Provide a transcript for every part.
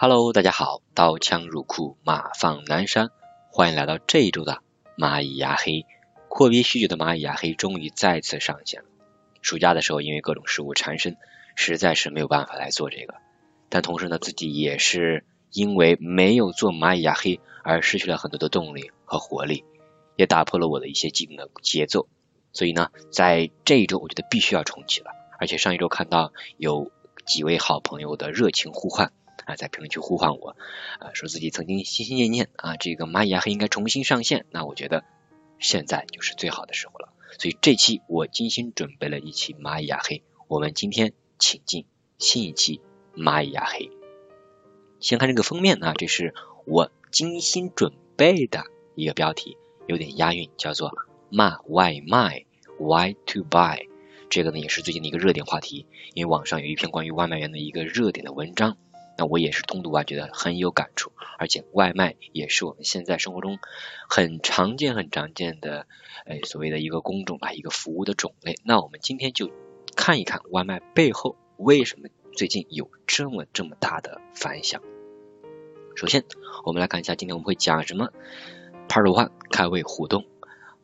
Hello，大家好，刀枪入库，马放南山，欢迎来到这一周的蚂蚁牙黑。阔别许久的蚂蚁牙黑终于再次上线了。暑假的时候，因为各种事物缠身，实在是没有办法来做这个。但同时呢，自己也是因为没有做蚂蚁牙黑而失去了很多的动力和活力，也打破了我的一些既定的节奏。所以呢，在这一周，我觉得必须要重启了。而且上一周看到有几位好朋友的热情呼唤。啊，在评论区呼唤我，啊，说自己曾经心心念念啊，这个蚂蚁牙黑应该重新上线。那我觉得现在就是最好的时候了。所以这期我精心准备了一期蚂蚁牙黑，我们今天请进新一期蚂蚁牙黑。先看这个封面啊，这是我精心准备的一个标题，有点押韵，叫做骂外卖，Why to buy？这个呢也是最近的一个热点话题，因为网上有一篇关于外卖员的一个热点的文章。那我也是通读完，觉得很有感触，而且外卖也是我们现在生活中很常见、很常见的，哎，所谓的一个工种吧，一个服务的种类。那我们今天就看一看外卖背后为什么最近有这么这么大的反响。首先，我们来看一下今天我们会讲什么。Part One 开胃互动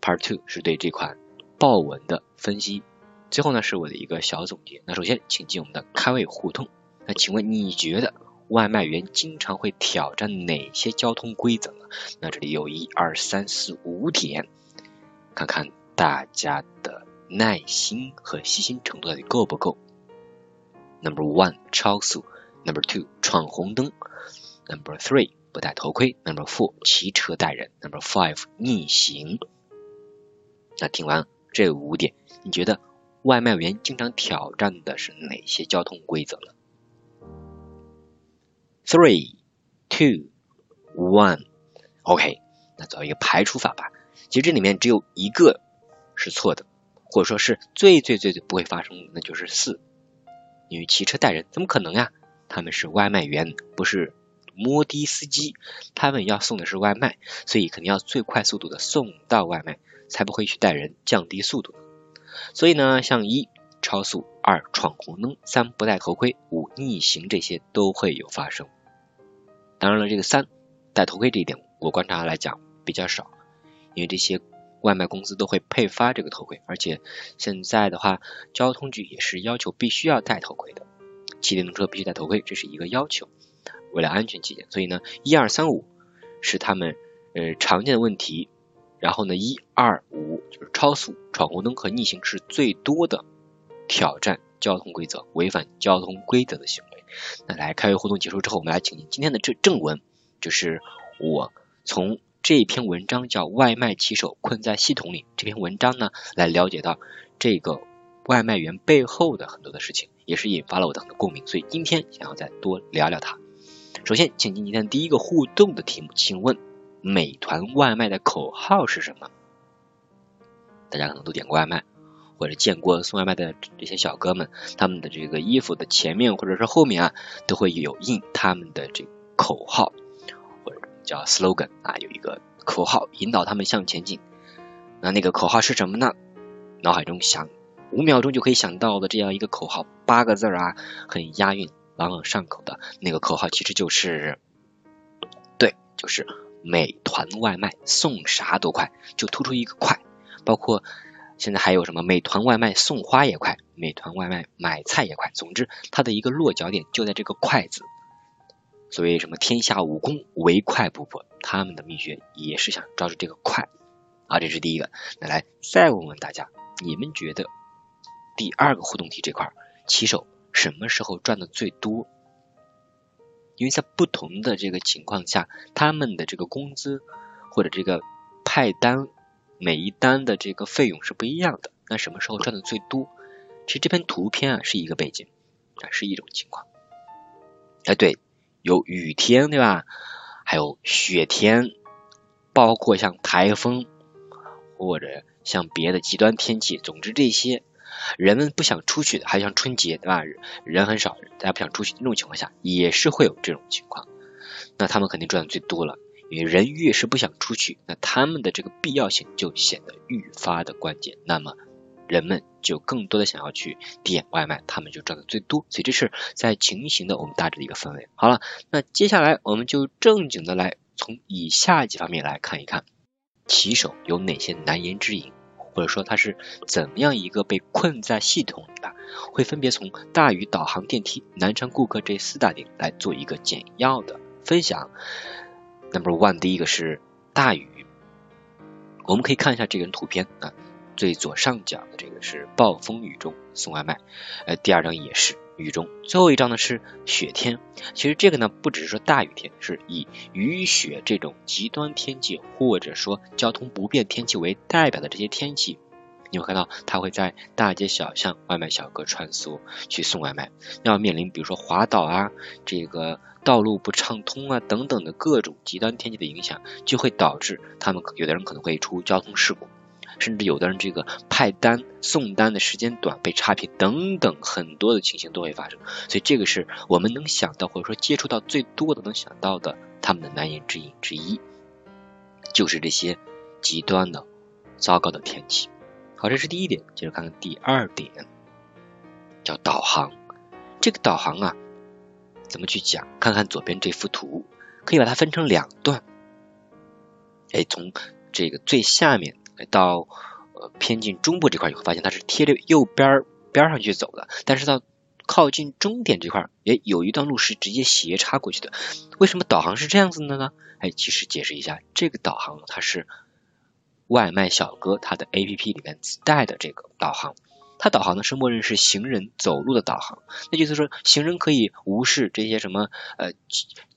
，Part Two 是对这款豹纹的分析，最后呢是我的一个小总结。那首先，请进我们的开胃互动。那请问你觉得？外卖员经常会挑战哪些交通规则呢？那这里有一二三四五点，看看大家的耐心和细心程度到底够不够。Number one，超速；Number two，闯红灯；Number three，不戴头盔；Number four，骑车带人；Number five，逆行。那听完这五点，你觉得外卖员经常挑战的是哪些交通规则呢？Three, two, one, OK，那做一个排除法吧。其实这里面只有一个是错的，或者说是最最最最不会发生的，那就是四。因为骑车带人，怎么可能呀？他们是外卖员，不是摩的司机，他们要送的是外卖，所以肯定要最快速度的送到外卖，才不会去带人降低速度。所以呢，像一超速。二闯红灯，三不戴头盔，五逆行，这些都会有发生。当然了，这个三戴头盔这一点，我观察来讲比较少，因为这些外卖公司都会配发这个头盔，而且现在的话，交通局也是要求必须要戴头盔的，骑电动车必须戴头盔，这是一个要求，为了安全起见。所以呢，一二三五是他们呃常见的问题，然后呢，一二五就是超速、闯红灯和逆行是最多的。挑战交通规则、违反交通规则的行为。那来开会互动结束之后，我们来请进今天的这正文，就是我从这篇文章叫《外卖骑手困在系统里》这篇文章呢，来了解到这个外卖员背后的很多的事情，也是引发了我的很多共鸣。所以今天想要再多聊聊它。首先，请进今天第一个互动的题目，请问美团外卖的口号是什么？大家可能都点过外卖。或者见过送外卖的这些小哥们，他们的这个衣服的前面或者是后面啊，都会有印他们的这个口号，或者叫 slogan 啊，有一个口号引导他们向前进。那那个口号是什么呢？脑海中想五秒钟就可以想到的这样一个口号，八个字啊，很押韵，朗朗上口的那个口号，其实就是对，就是美团外卖送啥都快，就突出一个快，包括。现在还有什么美团外卖送花也快，美团外卖买菜也快。总之，它的一个落脚点就在这个“快”字。所谓什么天下武功唯快不破，他们的秘诀也是想抓住这个“快”啊。这是第一个。那来再问问大家，你们觉得第二个互动题这块，骑手什么时候赚的最多？因为在不同的这个情况下，他们的这个工资或者这个派单每一单的这个费用是不一样的。那什么时候赚的最多？其实这篇图片啊是一个背景啊是一种情况。哎，对，有雨天对吧？还有雪天，包括像台风或者像别的极端天气，总之这些。人们不想出去的，还像春节对吧？人很少，大家不想出去，那种情况下也是会有这种情况。那他们肯定赚的最多了，人越是不想出去，那他们的这个必要性就显得愈发的关键。那么人们就更多的想要去点外卖，他们就赚的最多。所以这是在情形的我们大致的一个氛围。好了，那接下来我们就正经的来从以下几方面来看一看，骑手有哪些难言之隐。或者说他是怎么样一个被困在系统里的，会分别从大宇导航电梯南昌顾客这四大点来做一个简要的分享。Number one，第一个是大雨，我们可以看一下这个人图片啊，最左上角的这个是暴风雨中送外卖，呃，第二张也是。雨中，最后一张呢是雪天。其实这个呢不只是说大雨天，是以雨雪这种极端天气或者说交通不便天气为代表的这些天气，你会看到他会在大街小巷外卖小哥穿梭去送外卖，要面临比如说滑倒啊，这个道路不畅通啊等等的各种极端天气的影响，就会导致他们有的人可能会出交通事故。甚至有的人这个派单送单的时间短被差评等等很多的情形都会发生，所以这个是我们能想到或者说接触到最多的能想到的他们的难言之隐之一，就是这些极端的糟糕的天气。好，这是第一点，接着看看第二点，叫导航。这个导航啊，怎么去讲？看看左边这幅图，可以把它分成两段。哎，从这个最下面。到呃偏近中部这块，你会发现它是贴着右边边上去走的，但是到靠近终点这块，也有一段路是直接斜插过去的。为什么导航是这样子的呢？哎，其实解释一下，这个导航它是外卖小哥他的 A P P 里面自带的这个导航，它导航呢是默认是行人走路的导航，那就是说行人可以无视这些什么呃。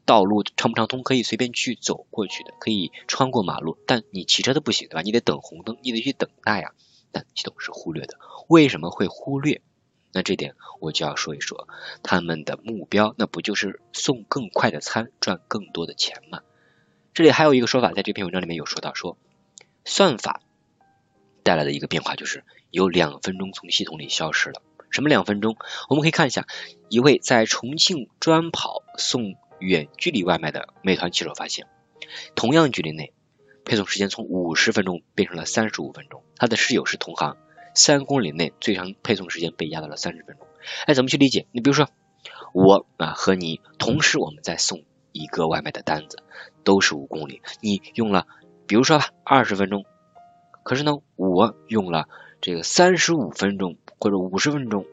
道路畅不畅通，可以随便去走过去的，可以穿过马路，但你骑车的不行，对吧？你得等红灯，你得去等待呀。但系统是忽略的，为什么会忽略？那这点我就要说一说，他们的目标那不就是送更快的餐，赚更多的钱吗？这里还有一个说法，在这篇文章里面有说到，说算法带来的一个变化就是有两分钟从系统里消失了。什么两分钟？我们可以看一下，一位在重庆专跑送。远距离外卖的美团骑手发现，同样距离内，配送时间从五十分钟变成了三十五分钟。他的室友是同行，三公里内最长配送时间被压到了三十分钟。哎，怎么去理解？你比如说，我啊和你同时我们在送一个外卖的单子，都是五公里，你用了，比如说吧二十分钟，可是呢我用了这个三十五分钟或者五十分钟，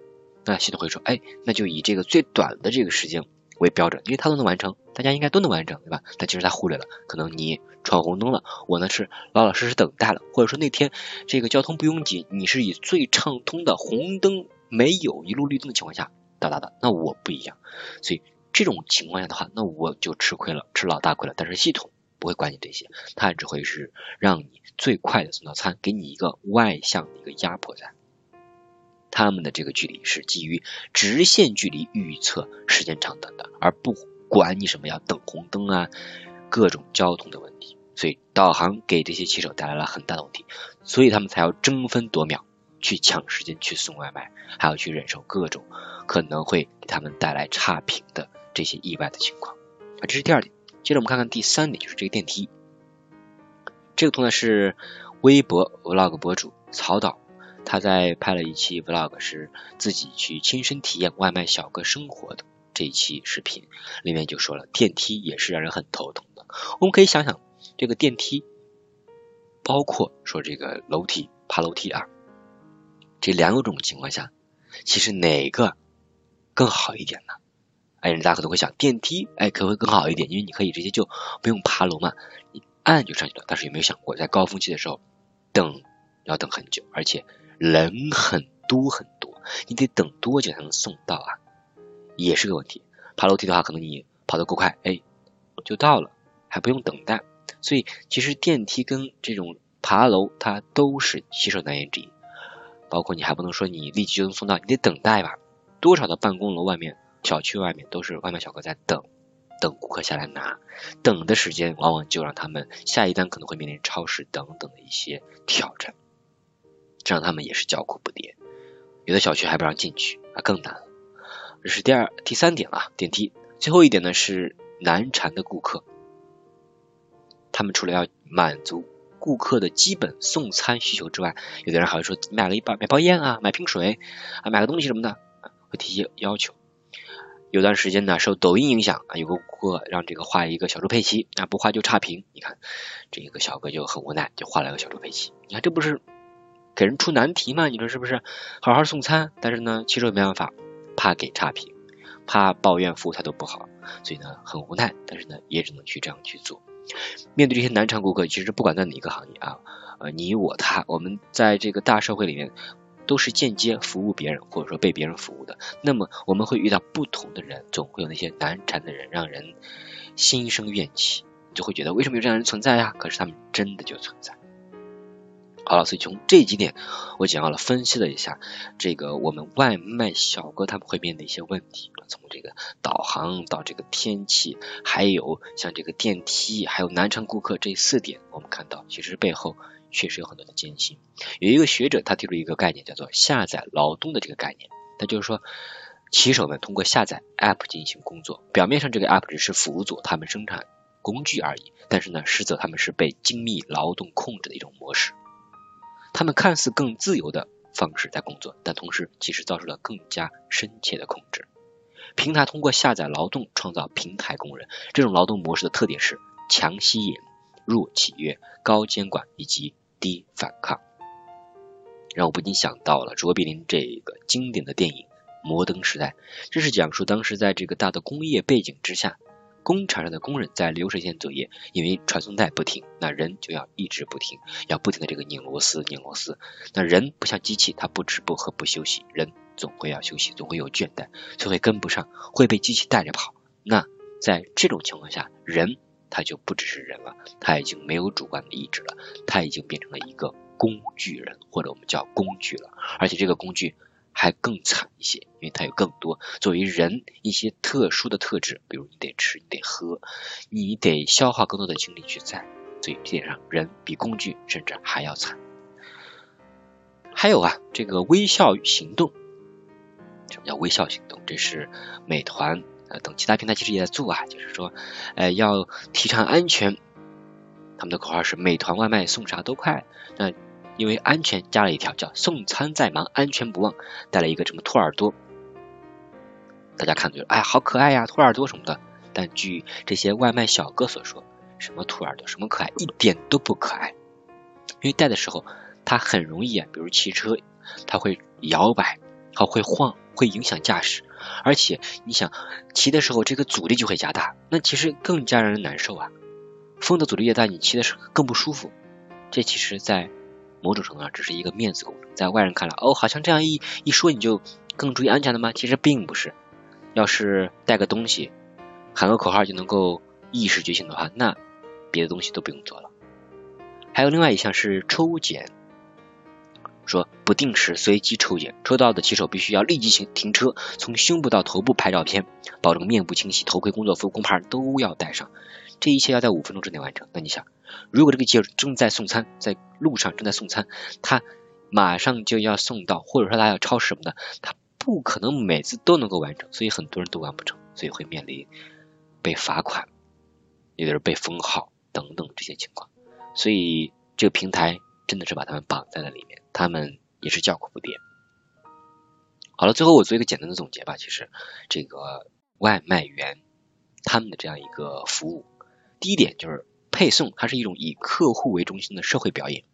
那系统会说，哎，那就以这个最短的这个时间。为标准，因为他都能完成，大家应该都能完成，对吧？但其实他忽略了，可能你闯红灯了，我呢是老老实实等待了，或者说那天这个交通不拥挤，你是以最畅通的红灯没有一路绿灯的情况下到达的，那我不一样，所以这种情况下的话，那我就吃亏了，吃老大亏了。但是系统不会管你这些，他只会是让你最快的送到餐，给你一个外向的一个压迫在。他们的这个距离是基于直线距离预测时间长短的，而不管你什么要等红灯啊，各种交通的问题。所以导航给这些骑手带来了很大的问题，所以他们才要争分夺秒去抢时间去送外卖，还要去忍受各种可能会给他们带来差评的这些意外的情况。啊，这是第二点。接着我们看看第三点，就是这个电梯。这个图呢是微博 vlog 博主曹导。他在拍了一期 vlog，是自己去亲身体验外卖小哥生活的这一期视频，里面就说了电梯也是让人很头疼的。我们可以想想，这个电梯，包括说这个楼梯爬楼梯啊，这两种情况下，其实哪个更好一点呢？哎，大家可能会想，电梯哎可能会更好一点，因为你可以直接就不用爬楼嘛，你按就上去了。但是有没有想过，在高峰期的时候等要等很久，而且。人很多很多，你得等多久才能送到啊？也是个问题。爬楼梯的话，可能你跑得够快，哎，就到了，还不用等待。所以其实电梯跟这种爬楼，它都是洗手难言之隐。包括你还不能说你立即就能送到，你得等待吧。多少的办公楼外面、小区外面都是外卖小哥在等，等顾客下来拿。等的时间往往就让他们下一单可能会面临超时等等的一些挑战，这让他们也是叫苦不迭。有的小区还不让进去，那更难了。这是第二、第三点啊，电梯。最后一点呢是难缠的顾客，他们除了要满足顾客的基本送餐需求之外，有的人还会说买了一包买包烟啊，买瓶水啊，买个东西什么的，会提些要求。有段时间呢，受抖音影响啊，有个顾客让这个画一个小猪佩奇啊，不画就差评。你看这个小哥就很无奈，就画了个小猪佩奇。你看这不是给人出难题吗？你说是不是？好好送餐，但是呢，骑手没办法，怕给差评。怕抱怨服务态度不好，所以呢很无奈，但是呢也只能去这样去做。面对这些难缠顾客，其实不管在哪个行业啊，呃你我他，我们在这个大社会里面都是间接服务别人或者说被别人服务的。那么我们会遇到不同的人，总会有那些难缠的人，让人心生怨气，你就会觉得为什么有这样的人存在呀？可是他们真的就存在。好了，所以从这几点，我讲到了分析了一下这个我们外卖小哥他们会面临一些问题，从这个导航到这个天气，还有像这个电梯，还有难缠顾客这四点，我们看到其实背后确实有很多的艰辛。有一个学者他提出一个概念，叫做下载劳动的这个概念，那就是说骑手们通过下载 app 进行工作，表面上这个 app 只是辅佐他们生产工具而已，但是呢，实则他们是被精密劳动控制的一种模式。他们看似更自由的方式在工作，但同时其实遭受了更加深切的控制。平台通过下载劳动创造平台工人，这种劳动模式的特点是强吸引、弱契约、高监管以及低反抗，让我不禁想到了卓别林这个经典的电影《摩登时代》，这是讲述当时在这个大的工业背景之下。工厂上的工人在流水线作业，因为传送带不停，那人就要一直不停，要不停的这个拧螺丝、拧螺丝。那人不像机器，他不吃不喝不休息，人总会要休息，总会有倦怠，就会跟不上，会被机器带着跑。那在这种情况下，人他就不只是人了，他已经没有主观的意志了，他已经变成了一个工具人，或者我们叫工具了，而且这个工具。还更惨一些，因为它有更多作为人一些特殊的特质，比如你得吃，你得喝，你得消耗更多的精力去在，所以这点上人比工具甚至还要惨。还有啊，这个微笑行动，什么叫微笑行动？这是美团呃等其他平台其实也在做啊，就是说呃要提倡安全，他们的口号是美团外卖送啥都快，那。因为安全加了一条叫送餐再忙安全不忘，带了一个什么兔耳朵，大家看就哎好可爱呀兔耳朵什么的，但据这些外卖小哥所说，什么兔耳朵什么可爱一点都不可爱，因为带的时候它很容易啊，比如骑车它会摇摆，它会晃，会影响驾驶，而且你想骑的时候这个阻力就会加大，那其实更加让人难受啊，风的阻力越大，你骑的时候更不舒服，这其实在。某种程度上只是一个面子工程，在外人看来，哦，好像这样一一说你就更注意安全了吗？其实并不是。要是带个东西，喊个口号就能够意识觉醒的话，那别的东西都不用做了。还有另外一项是抽检，说不定时随机抽检，抽到的骑手必须要立即停停车，从胸部到头部拍照片，保证面部清晰，头盔、工作服、工牌都要带上。这一切要在五分钟之内完成。那你想？如果这个骑手正在送餐，在路上正在送餐，他马上就要送到，或者说他要超时什么的，他不可能每次都能够完成，所以很多人都完不成，所以会面临被罚款，有的人被封号等等这些情况，所以这个平台真的是把他们绑在了里面，他们也是叫苦不迭。好了，最后我做一个简单的总结吧，其实这个外卖员他们的这样一个服务，第一点就是。配送它是一种以客户为中心的社会表演，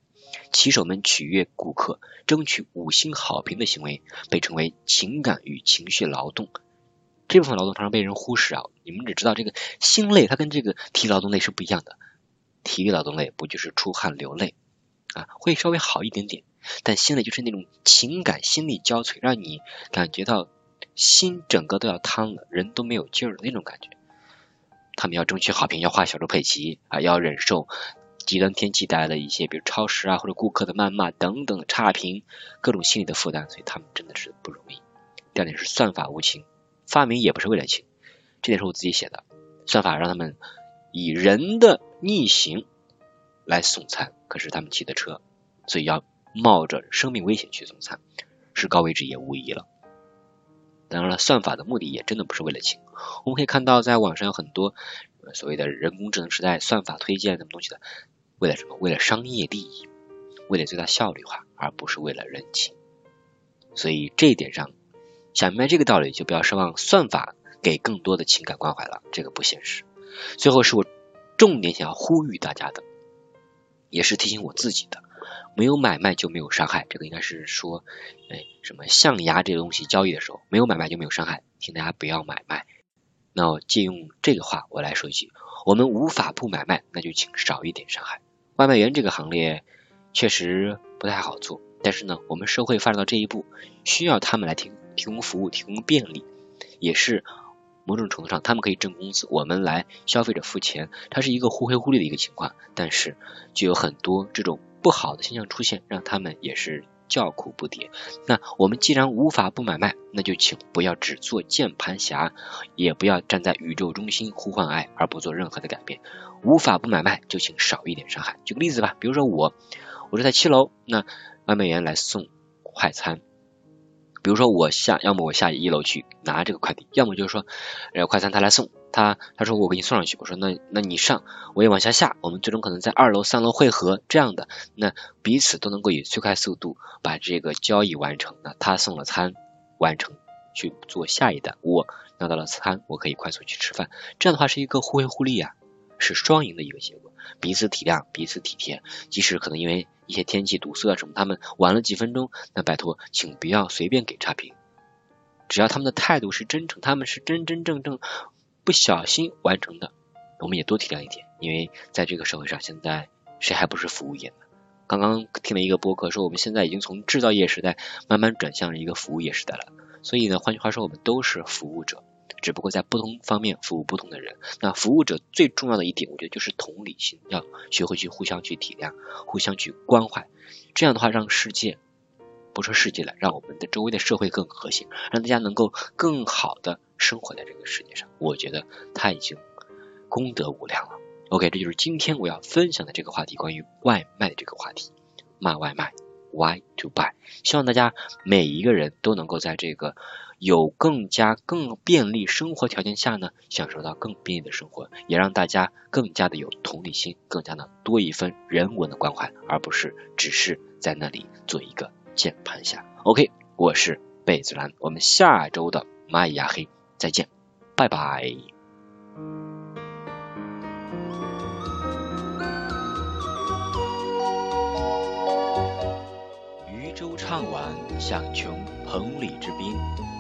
骑手们取悦顾客、争取五星好评的行为被称为情感与情绪劳动。这部分劳动常常被人忽视啊，你们只知道这个心累，它跟这个体力劳动类是不一样的。体力劳动类不就是出汗流泪啊，会稍微好一点点，但心累就是那种情感心力交瘁，让你感觉到心整个都要瘫了，人都没有劲儿那种感觉。他们要争取好评，要画小猪佩奇啊，要忍受极端天气带来的一些，比如超时啊或者顾客的谩骂等等差评，各种心理的负担，所以他们真的是不容易。第二点是算法无情，发明也不是为了情，这点是我自己写的。算法让他们以人的逆行来送餐，可是他们骑的车，所以要冒着生命危险去送餐，是高危职业无疑了。当然了，算法的目的也真的不是为了情。我们可以看到，在网上有很多所谓的人工智能时代算法推荐什么东西的，为了什么？为了商业利益，为了最大效率化，而不是为了人情。所以这一点上，想明白这个道理，就不要奢望算法给更多的情感关怀了，这个不现实。最后是我重点想要呼吁大家的，也是提醒我自己的。没有买卖就没有伤害，这个应该是说，哎，什么象牙这个东西交易的时候，没有买卖就没有伤害，请大家不要买卖。那借用这个话，我来说一句：我们无法不买卖，那就请少一点伤害。外卖员这个行列确实不太好做，但是呢，我们社会发展到这一步，需要他们来提提供服务，提供便利，也是某种程度上他们可以挣工资，我们来消费者付钱，它是一个互惠互利的一个情况。但是就有很多这种。不好的现象出现，让他们也是叫苦不迭。那我们既然无法不买卖，那就请不要只做键盘侠，也不要站在宇宙中心呼唤爱而不做任何的改变。无法不买卖，就请少一点伤害。举个例子吧，比如说我，我是在七楼，那外卖员来送快餐。比如说我下，要么我下一楼去拿这个快递，要么就是说，呃，快餐他来送，他他说我给你送上去，我说那那你上，我也往下下，我们最终可能在二楼、三楼汇合这样的，那彼此都能够以最快速度把这个交易完成。那他送了餐完成去做下一单，我拿到了餐，我可以快速去吃饭，这样的话是一个互惠互利啊，是双赢的一个结果，彼此体谅，彼此体贴，即使可能因为。一些天气堵塞什么，他们晚了几分钟，那拜托，请不要随便给差评。只要他们的态度是真诚，他们是真真正正不小心完成的，我们也多体谅一点。因为在这个社会上，现在谁还不是服务业呢？刚刚听了一个播客说，我们现在已经从制造业时代慢慢转向了一个服务业时代了。所以呢，换句话说，我们都是服务者。只不过在不同方面服务不同的人，那服务者最重要的一点，我觉得就是同理心，要学会去互相去体谅，互相去关怀。这样的话，让世界不说世界了，让我们的周围的社会更和谐，让大家能够更好的生活在这个世界上。我觉得他已经功德无量了。OK，这就是今天我要分享的这个话题，关于外卖的这个话题，卖外卖，Why to buy？希望大家每一个人都能够在这个。有更加更便利生活条件下呢，享受到更便利的生活，也让大家更加的有同理心，更加的多一份人文的关怀，而不是只是在那里做一个键盘侠。OK，我是贝子兰，我们下周的蚂蚁牙黑再见，拜拜。渔舟唱晚响穷彭蠡之滨。